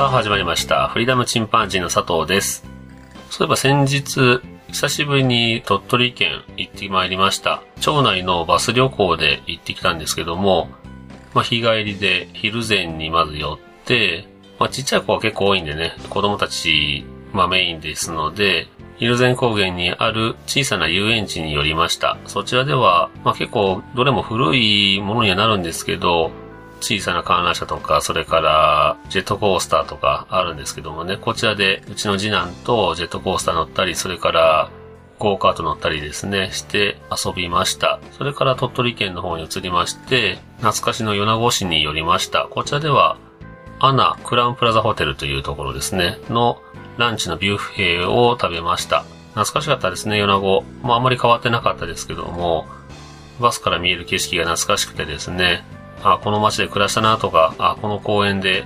さあ始まりました。フリーダムチンパンジーの佐藤です。そういえば先日、久しぶりに鳥取県行ってまいりました。町内のバス旅行で行ってきたんですけども、まあ、日帰りで昼前にまず寄って、まあ、ちっちゃい子は結構多いんでね、子供たち、まあ、メインですので、蒜山高原にある小さな遊園地に寄りました。そちらでは、まあ、結構どれも古いものにはなるんですけど、小さな観覧車とか、それからジェットコースターとかあるんですけどもね、こちらでうちの次男とジェットコースター乗ったり、それからゴーカート乗ったりですね、して遊びました。それから鳥取県の方に移りまして、懐かしの米子市に寄りました。こちらでは、アナクランプラザホテルというところですね、のランチのビュッフェを食べました。懐かしかったですね、米子。もうあまり変わってなかったですけども、バスから見える景色が懐かしくてですね、あ、この街で暮らしたなとか、あ、この公園で、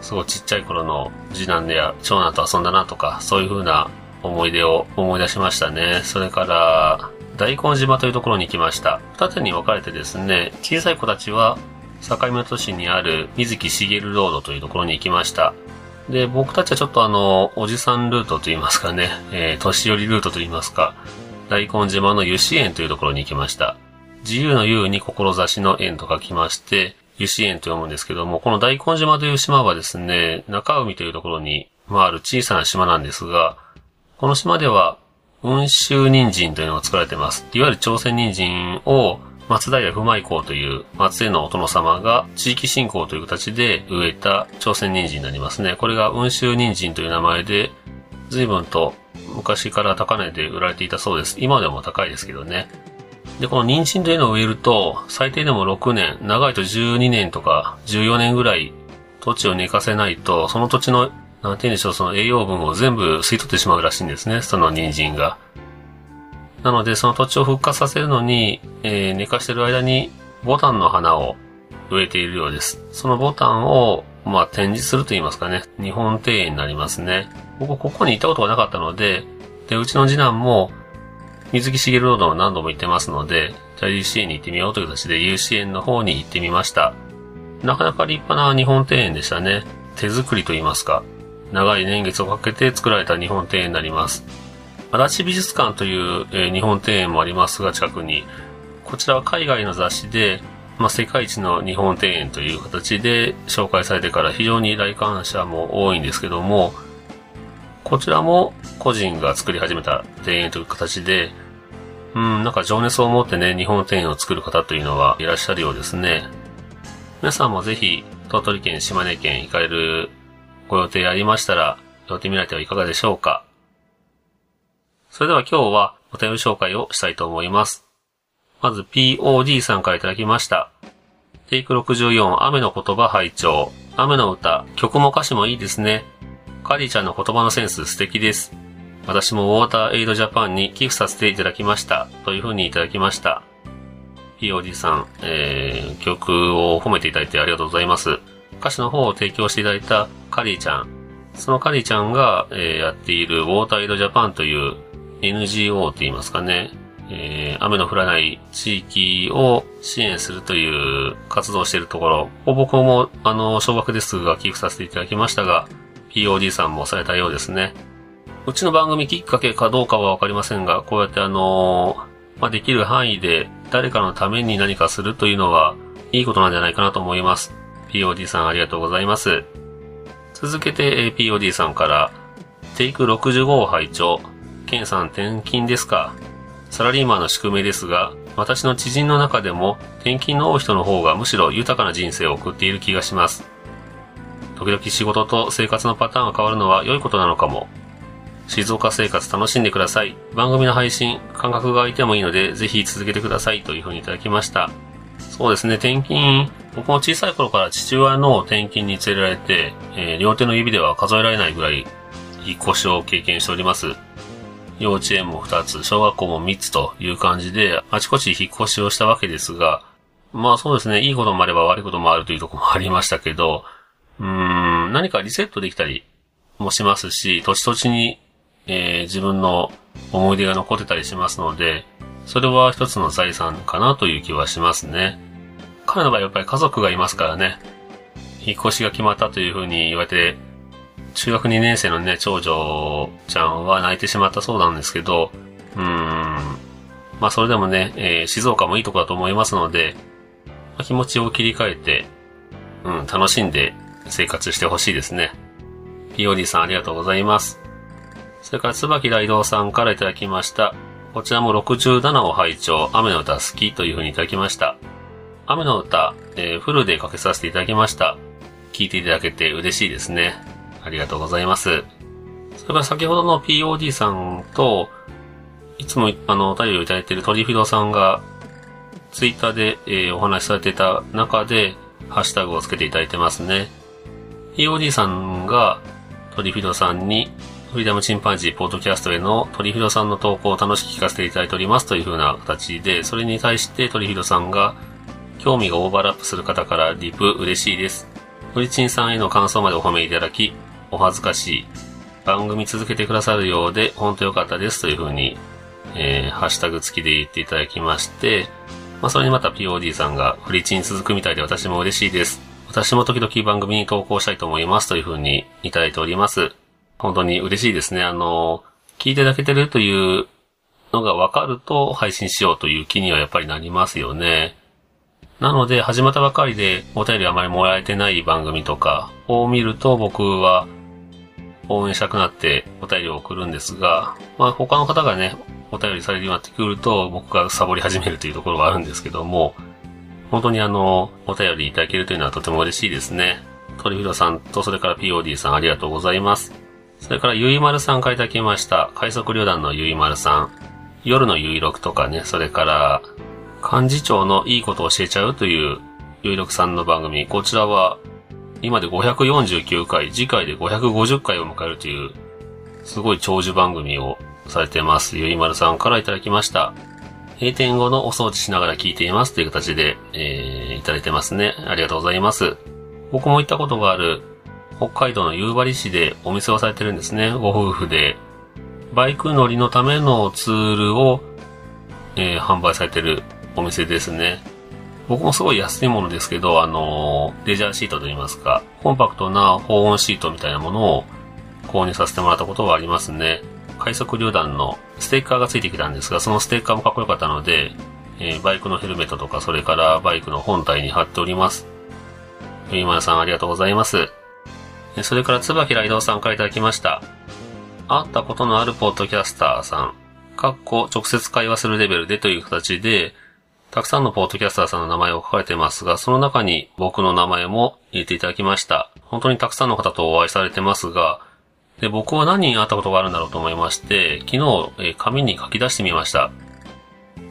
すごいちっちゃい頃の次男でや長男と遊んだなとか、そういう風な思い出を思い出しましたね。それから、大根島というところに行きました。二手に分かれてですね、小さい子たちは、境港市にある水木しげるロードというところに行きました。で、僕たちはちょっとあの、おじさんルートといいますかね、えー、年寄りルートといいますか、大根島の油脂園というところに行きました。自由の優に志の園と書きまして、油脂園と読むんですけども、この大根島という島はですね、中海というところに、まあ、ある小さな島なんですが、この島では、温州人参というのが作られてます。いわゆる朝鮮人参を、松平不舞公という松江のお殿様が地域振興という形で植えた朝鮮人参になりますね。これが温州人参という名前で、随分と昔から高値で売られていたそうです。今でも高いですけどね。で、この人参というのを植えると、最低でも6年、長いと12年とか14年ぐらい土地を寝かせないと、その土地の、なんて言うんでしょう、その栄養分を全部吸い取ってしまうらしいんですね、その人参が。なので、その土地を復活させるのに、えー寝かしてる間に、ボタンの花を植えているようです。そのボタンを、まあ、展示すると言いますかね、日本庭園になりますね。僕、ここに行ったことがなかったので、で、うちの次男も、水木しげるロードを何度も行ってますので、じゃあ UC 園に行ってみようという形で UC 園の方に行ってみました。なかなか立派な日本庭園でしたね。手作りと言いますか。長い年月をかけて作られた日本庭園になります。足立美術館という、えー日本庭園もありますが、近くに。こちらは海外の雑誌で、まあ、世界一の日本庭園という形で紹介されてから非常に来館者も多いんですけども、こちらも個人が作り始めた庭園という形で、うん、なんか情熱を持ってね、日本庭園を作る方というのはいらっしゃるようですね。皆さんもぜひ、鳥取県、島根県行かれるご予定ありましたら、寄ってみられてはいかがでしょうか。それでは今日はお便り紹介をしたいと思います。まず POD さんからいただきました。テイク64、雨の言葉拝聴雨の歌、曲も歌詞もいいですね。カリーちゃんの言葉のセンス素敵です。私もウォーターエイドジャパンに寄付させていただきました。というふうにいただきました。POD さん、えー、曲を褒めていただいてありがとうございます。歌詞の方を提供していただいたカリーちゃん。そのカリーちゃんが、えーやっているウォーターエイドジャパンという NGO って言いますかね。えー雨の降らない地域を支援するという活動をしているところ、僕も、あの、小学ですが寄付させていただきましたが、POD さんもされたようですね。うちの番組きっかけかどうかはわかりませんが、こうやってあのまあ、できる範囲で誰かのために何かするというのは、いいことなんじゃないかなと思います。POD さんありがとうございます。続けて、POD さんから、テイク65を拝聴ケンさん転勤ですかサラリーマンの宿命ですが、私の知人の中でも転勤の多い人の方がむしろ豊かな人生を送っている気がします。時々仕事と生活のパターンが変わるのは良いことなのかも。静岡生活楽しんでください。番組の配信、感覚が空いてもいいので、ぜひ続けてください。というふうにいただきました。そうですね、転勤、僕も小さい頃から父親の転勤に連れられて、えー、両手の指では数えられないぐらい引っ越しを経験しております。幼稚園も2つ、小学校も3つという感じで、あちこち引っ越しをしたわけですが、まあそうですね、いいこともあれば悪いこともあるというとこもありましたけど、うーん、何かリセットできたりもしますし、土地土地に、えー、自分の思い出が残ってたりしますので、それは一つの財産かなという気はしますね。彼の場合やっぱり家族がいますからね、引っ越しが決まったというふうに言われて、中学2年生のね、長女ちゃんは泣いてしまったそうなんですけど、うーん、まあそれでもね、えー、静岡もいいとこだと思いますので、まあ、気持ちを切り替えて、うん、楽しんで生活してほしいですね。POD さんありがとうございます。それから、椿雷道さんからいただきました。こちらも67を拝聴雨の歌好きというふうにいただきました。雨の歌、えー、フルでかけさせていただきました。聞いていただけて嬉しいですね。ありがとうございます。それから先ほどの POD さんと、いつもあの、お便りをいただいているトリフィドさんが、ツイッターで、えー、お話しされていた中で、ハッシュタグをつけていただいてますね。POD さんが、トリフィドさんに、フリーダムチンパンジーポッドキャストへのトリフィドさんの投稿を楽しく聞かせていただいておりますという風な形で、それに対してトリフィドさんが、興味がオーバーラップする方からリプ嬉しいです。フリチンさんへの感想までお褒めいただき、お恥ずかしい。番組続けてくださるようで、ほんとよかったですという風に、えー、ハッシュタグ付きで言っていただきまして、まあ、それにまた POD さんが、フリチン続くみたいで私も嬉しいです。私も時々番組に投稿したいと思いますという風にいただいております。本当に嬉しいですね。あの、聞いていただけてるというのが分かると配信しようという気にはやっぱりなりますよね。なので、始まったばかりでお便りあまりもらえてない番組とかを見ると僕は応援したくなってお便りを送るんですが、まあ他の方がね、お便りされるようになってくると僕がサボり始めるというところがあるんですけども、本当にあの、お便りいただけるというのはとても嬉しいですね。トリフィドさんとそれから POD さんありがとうございます。それから、ゆいまるさんからいただきました。快速旅団のゆいまるさん。夜のゆいろくとかね、それから、幹事長のいいことを教えちゃうというゆいろくさんの番組。こちらは、今で549回、次回で550回を迎えるという、すごい長寿番組をされてます。ゆいまるさんからいただきました。閉店後のお掃除しながら聞いていますという形で、えー、いただいてますね。ありがとうございます。僕も行ったことがある北海道の夕張市でお店をされてるんですね。ご夫婦で。バイク乗りのためのツールを、えー、販売されてるお店ですね。僕もすごい安いものですけど、あの、レジャーシートといいますか、コンパクトな保温シートみたいなものを購入させてもらったことがありますね。快速榴弾のステッカーがついてきたんですが、そのステッカーもかっこよかったので、えー、バイクのヘルメットとか、それからバイクの本体に貼っております。ゆいまるさんありがとうございます。それから、椿雷道さんからいただきました。会ったことのあるポッドキャスターさん、かっこ直接会話するレベルでという形で、たくさんのポッドキャスターさんの名前を書かれてますが、その中に僕の名前も入れていただきました。本当にたくさんの方とお会いされてますが、で僕は何人会ったことがあるんだろうと思いまして、昨日、え、紙に書き出してみました。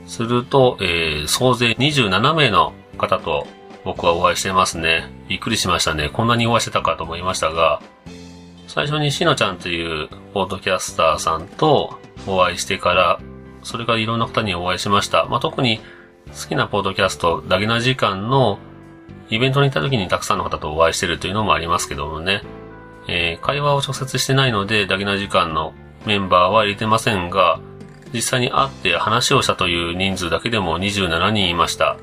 すると、えー、総勢27名の方と僕はお会いしてますね。びっくりしましたね。こんなにお会いしてたかと思いましたが、最初にしのちゃんというポートキャスターさんとお会いしてから、それからいろんな方にお会いしました。まあ、特に好きなポートキャスト、ダゲな時間のイベントに行った時にたくさんの方とお会いしてるというのもありますけどもね。えー、会話を直接してないので、ダゲな時間のメンバーは入れてませんが、実際に会って話をしたという人数だけでも27人いました。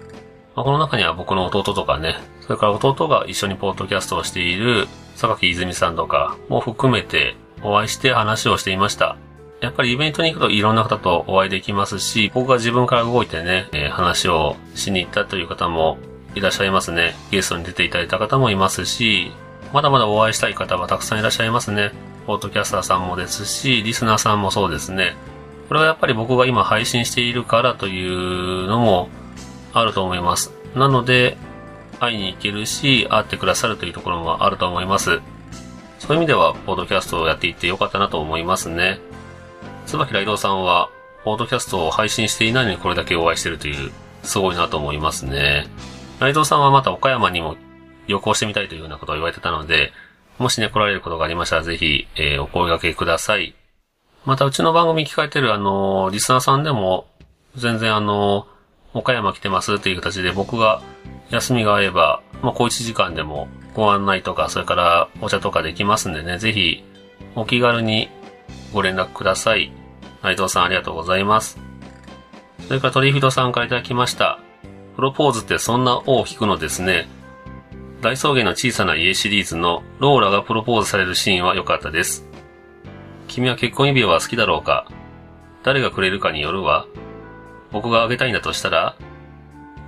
まあ、この中には僕の弟とかね、それから弟が一緒にポッドキャストをしている榊泉さんとかも含めてお会いして話をしていました。やっぱりイベントに行くといろんな方とお会いできますし、僕が自分から動いてね、えー、話をしに行ったという方もいらっしゃいますね。ゲストに出ていただいた方もいますし、まだまだお会いしたい方はたくさんいらっしゃいますね。ポッドキャスターさんもですし、リスナーさんもそうですね。これはやっぱり僕が今配信しているからというのもあると思います。なので、会いに行けるし、会ってくださるというところもあると思います。そういう意味では、ポードキャストをやっていってよかったなと思いますね。椿雷道さんは、ポードキャストを配信していないのにこれだけお会いしてるというすごいなと思いますね。内藤さんはまた岡山にも旅行してみたいというようなことを言われてたので、もしね、来られることがありましたら、ぜひ、えー、お声掛けください。また、うちの番組聞かれてる、あのー、リスナーさんでも、全然あのー、岡山来てますっていう形で、僕が休みが合えば、まあ、小一時間でもご案内とか、それからお茶とかできますんでね、ぜひ、お気軽にご連絡ください。内藤さんありがとうございます。それから鳥人さんからいただきました。プロポーズってそんな尾を引くのですね。大草原の小さな家シリーズのローラがプロポーズされるシーンは良かったです。君は結婚指輪は好きだろうか？誰がくれるかによるわ。僕があげたいんだとしたら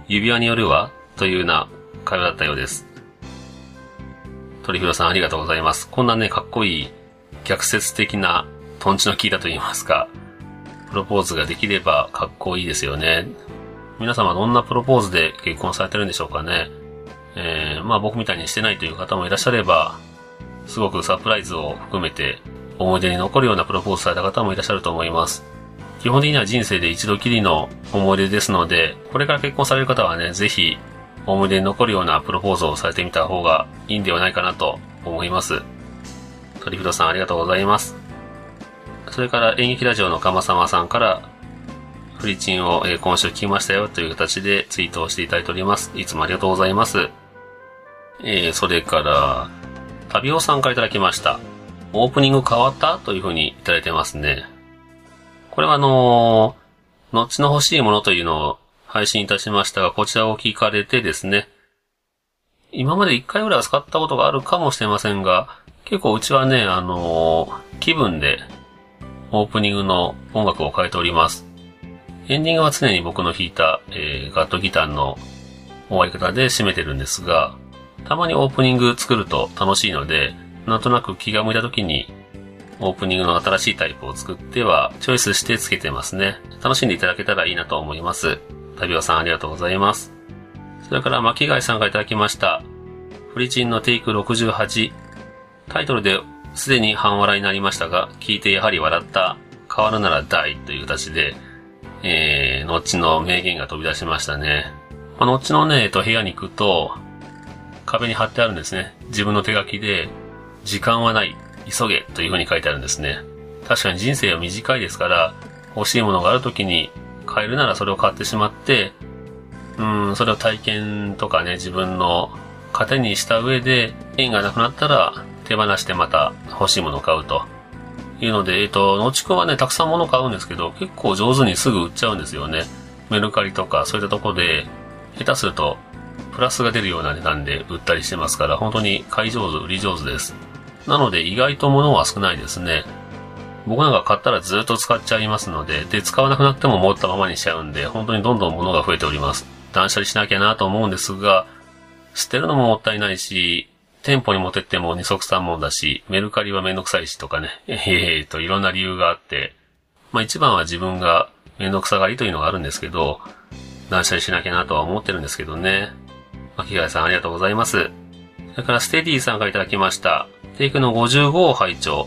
指輪によるわというような会話だったようです。鳥広さんありがとうございます。こんなね、かっこいい逆説的なトンチの効いたと言いますか、プロポーズができればかっこいいですよね。皆様どんなプロポーズで結婚されてるんでしょうかね。えー、まあ僕みたいにしてないという方もいらっしゃれば、すごくサプライズを含めて思い出に残るようなプロポーズされた方もいらっしゃると思います。基本的には人生で一度きりの思い出ですので、これから結婚される方はね、ぜひ思い出に残るようなプロポーズをされてみた方がいいんではないかなと思います。鳥人さんありがとうございます。それから演劇ラジオの鎌様さんからフリチンを、え今週聞きましたよという形でツイートをしていただいております。いつもありがとうございます。えー、それから、旅尾さんからいただきました。オープニング変わった？というふうにいただいてますね。これはあのー、後の欲しいものというのを配信いたしましたが、こちらを聞かれてですね、今まで一回ぐらいは使ったことがあるかもしれませんが、結構うちはね、あのー、気分でオープニングの音楽を変えております。エンディングは常に僕の弾いた、えー、ガットギターの終わり方で締めてるんですが、たまにオープニング作ると楽しいので、なんとなく気が向いた時にオープニングの新しいタイプを作ってはチョイスしてつけてますね。楽しんでいただけたらいいなと思います。旅尾さんありがとうございます。それから巻貝さんがいただきました。フリチンのテイク68。タイトルですでに半笑いになりましたが、聞いてやはり笑った。変わるなら大という形で、えー、後の名言が飛び出しましたね。まあ、後のね、えっと、部屋に行くと、壁に貼ってあるんですね。自分の手書きで、時間はない、急げという風に書いてあるんですね。確かに人生は短いですから、欲しいものがある時に買えるならそれを買ってしまって、うん、それを体験とかね、自分の糧にした上で、縁がなくなったら手放してまた欲しいものを買うと。いうので、えっ、ー、と、のちくんはね、たくさん物買うんですけど、結構上手にすぐ売っちゃうんですよね。メルカリとか、そういったとこで、下手すると、プラスが出るような値段で売ったりしてますから、本当に買い上手、売り上手です。なので、意外と物は少ないですね。僕なんか買ったらずっと使っちゃいますので、で、使わなくなっても持ったままにしちゃうんで、本当にどんどん物が増えております。断捨離しなきゃなと思うんですが、捨てるのももったいないし、店舗に持ってっても二足三門だし、メルカリはめんどくさいしとかね、ええー、といろんな理由があって、まあ一番は自分がめんどくさがりというのがあるんですけど、断捨離しなきゃなとは思ってるんですけどね。巻貝さんありがとうございます。それからステディさんからいただきました。テイクの55を拝聴。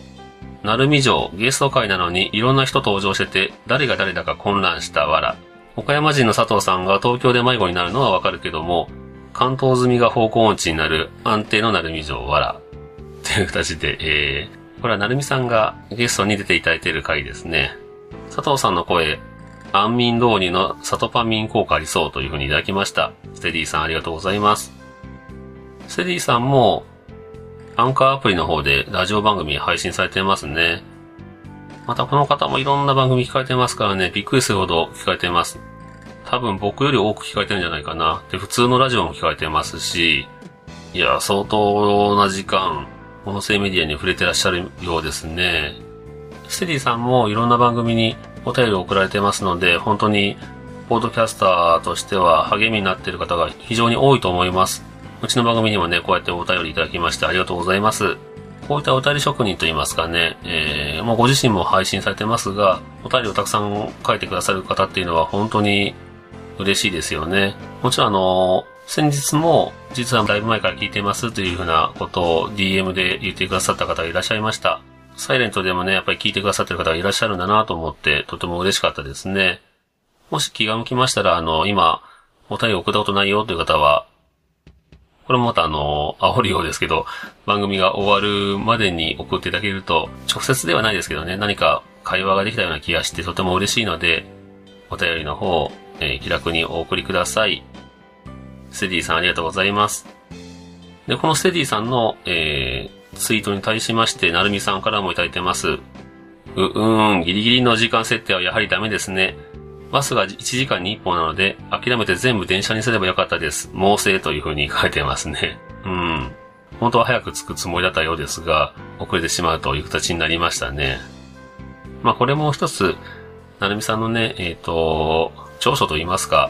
鳴海城ゲスト会なのにいろんな人登場してて、誰が誰だか混乱したわら。岡山人の佐藤さんが東京で迷子になるのはわかるけども、関東済みが方向音痴になる安定の鳴海城わら。という形で、えー、これは鳴海さんがゲストに出ていただいている回ですね。佐藤さんの声、安眠導入のサトパミン効果ありそうというふうにいただきました。ステディさんありがとうございます。ステディさんも、アンカーアプリの方でラジオ番組配信されてますね。またこの方もいろんな番組聞かれてますからね、びっくりするほど聞かれてます。多分僕より多く聞かれてるんじゃないかな。で、普通のラジオも聞かれてますし、いや、相当な時間、音声メディアに触れてらっしゃるようですね。ステディさんもいろんな番組にお便りを送られてますので、本当に、ポードキャスターとしては励みになっている方が非常に多いと思います。うちの番組にもね、こうやってお便りいただきましてありがとうございます。こういったお便り職人といいますかね、えー、もうご自身も配信されてますが、お便りをたくさん書いてくださる方っていうのは本当に嬉しいですよね。もちろんあの、先日も実はだいぶ前から聞いてますというふうなことを DM で言ってくださった方がいらっしゃいました。サイレントでもね、やっぱり聞いてくださってる方がいらっしゃるんだなと思って、とても嬉しかったですね。もし気が向きましたら、あの、今、お便り送ったことないよという方は、これもまたあの、煽るようですけど、番組が終わるまでに送っていただけると、直接ではないですけどね、何か会話ができたような気がしてとても嬉しいので、お便りの方、えー、気楽にお送りください。ステディさんありがとうございます。で、このステディさんの、えー、ツイートに対しまして、なるみさんからもいただいてます。う、うーん、ギリギリの時間設定はやはりダメですね。バスが1時間に1本なので、諦めて全部電車にすればよかったです。猛省という風に書いてますね。うん。本当は早く着くつもりだったようですが、遅れてしまうという形になりましたね。まあこれも一つ、なるみさんのね、えっ、ー、と、長所と言いますか、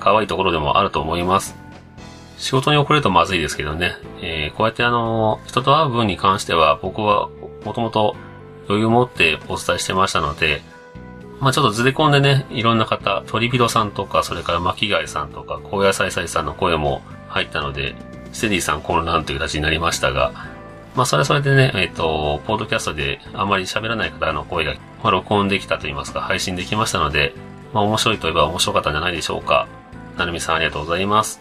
可愛いところでもあると思います。仕事に遅れるとまずいですけどね。えー、こうやってあの、人と会う分に関しては僕はもともと余裕を持ってお伝えしてましたので、まあちょっとずれ込んでね、いろんな方、鳥人さんとか、それから巻貝さんとか、高野菜菜さんの声も入ったので、ステディさん混乱という形になりましたが、まあそれはそれでね、えっ、ー、と、ポードキャストであまり喋らない方の声が、まあ、録音できたと言いますか、配信できましたので、まあ面白いといえば面白かったんじゃないでしょうか。なるみさんありがとうございます。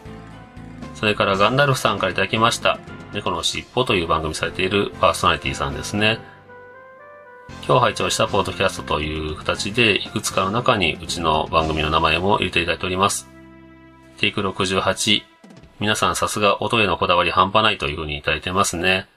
それからガンダルフさんから頂きました。猫のしっぽという番組されているパーソナリティさんですね。今日拝聴したポートキャストという形で、いくつかの中にうちの番組の名前も入れていただいております。テイク68。皆さんさすが音へのこだわり半端ないというふうにいただいてますね。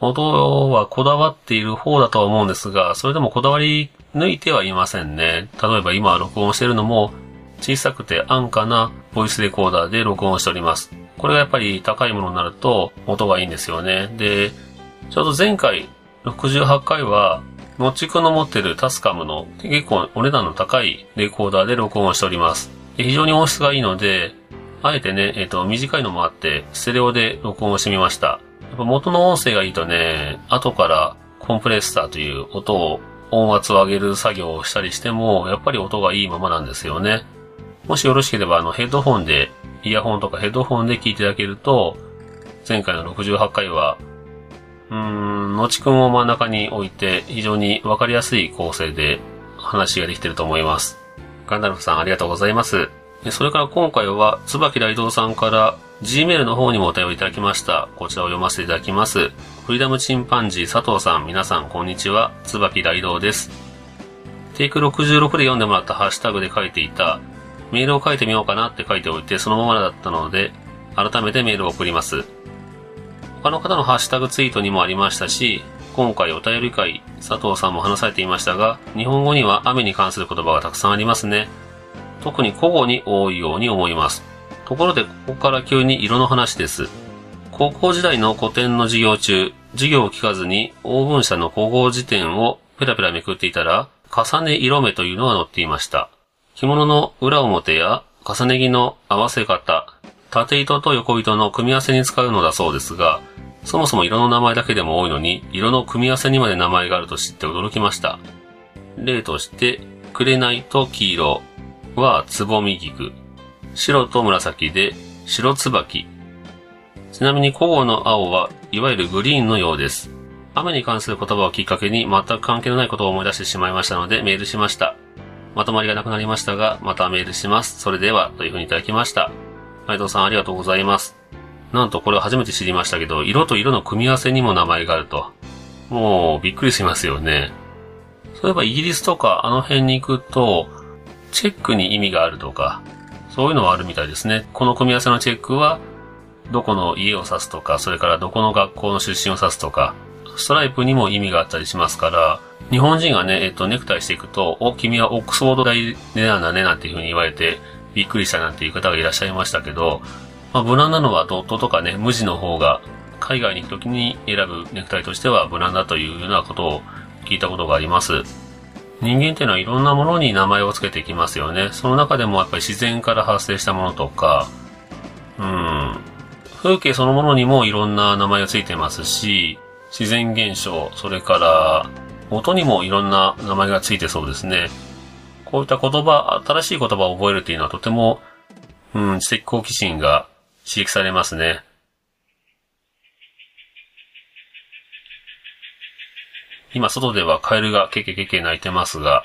音はこだわっている方だとは思うんですが、それでもこだわり抜いてはいませんね。例えば今録音しているのも、小さくて安価なボイスレコーダーで録音しております。これがやっぱり高いものになると音がいいんですよね。で、ちょうど前回68回は、もちくの持ってるタスカムの結構お値段の高いレコーダーで録音しております。非常に音質がいいので、あえてね、えっ、ー、と、短いのもあって、ステレオで録音してみました。やっぱ元の音声がいいとね、後からコンプレッサーという音を音圧を上げる作業をしたりしても、やっぱり音がいいままなんですよね。もしよろしければ、あの、ヘッドホンで、イヤホンとかヘッドホンで聞いていただけると、前回の68回はうん、のちくんを真ん中に置いて、非常にわかりやすい構成で話ができてると思います。ガンダルフさんありがとうございます。それから今回は、椿雷道さんから Gmail の方にもお便りいただきました。こちらを読ませていただきます。フリーダムチンパンジー佐藤さん、皆さんこんにちは。椿雷道です。テイク66で読んでもらったハッシュタグで書いていた、メールを書いてみようかなって書いておいて、そのままだったので、改めてメールを送ります。他の方のハッシュタグツイートにもありましたし、今回お便り会、佐藤さんも話されていましたが、日本語には雨に関する言葉がたくさんありますね。特に古語に多いように思います。ところで、ここから急に色の話です。高校時代の古典の授業中、授業を聞かずに、黄文社の古語辞典をペラペラめくっていたら、重ね色目というのが載っていました。着物の裏表や重ね着の合わせ方、縦糸と横糸の組み合わせに使うのだそうですが、そもそも色の名前だけでも多いのに、色の組み合わせにまで名前があると知って驚きました。例として、紅と黄色はつぼみ菊。白と紫で白椿。ちなみに古語の青はいわゆるグリーンのようです。雨に関する言葉をきっかけに全く関係のないことを思い出してしまいましたのでメールしました。まとまりがなくなりましたが、またメールします。それでは、というふうにいただきました。斉藤さんありがとうございます。なんとこれ初めて知りましたけど、色と色の組み合わせにも名前があると。もう、びっくりしますよね。そういえばイギリスとかあの辺に行くと、チェックに意味があるとか、そういうのはあるみたいですね。この組み合わせのチェックは、どこの家を指すとか、それからどこの学校の出身を指すとか、ストライプにも意味があったりしますから、日本人がね、えっと、ネクタイしていくと、お、君はオックスフォード大でなんだね、なんていうふうに言われて、びっくりしたなんていう方がいらっしゃいましたけど、まあ、無難なのはドットとかね、無地の方が、海外に行くときに選ぶネクタイとしては無難だというようなことを聞いたことがあります。人間っていうのはいろんなものに名前を付けていきますよね。その中でもやっぱり自然から発生したものとか、うん、風景そのものにもいろんな名前が付いてますし、自然現象、それから音にもいろんな名前が付いてそうですね。こういった言葉、新しい言葉を覚えるというのはとても、うん、知的好奇心が刺激されますね。今、外ではカエルがケケケケ鳴いてますが、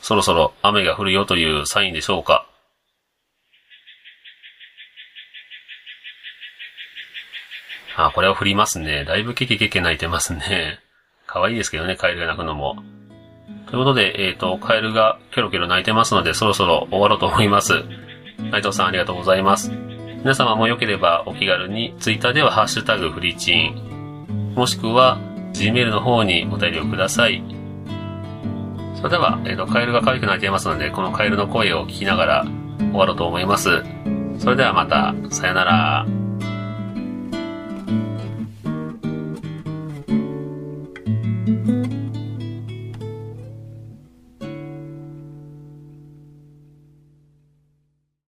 そろそろ雨が降るよというサインでしょうか。あ、これは降りますね。だいぶケケケケ泣いてますね。可愛いですけどね、カエルが鳴くのも。ということで、えっ、ー、と、カエルがキョロキョロ泣いてますので、そろそろ終わろうと思います。内藤さんありがとうございます。皆様もよければお気軽に、ツイッターではハッシュタグフリーチン、もしくは Gmail の方にお便りをください。それでは、えっ、ー、と、カエルが可愛く泣いていますので、このカエルの声を聞きながら終わろうと思います。それではまた、さよなら。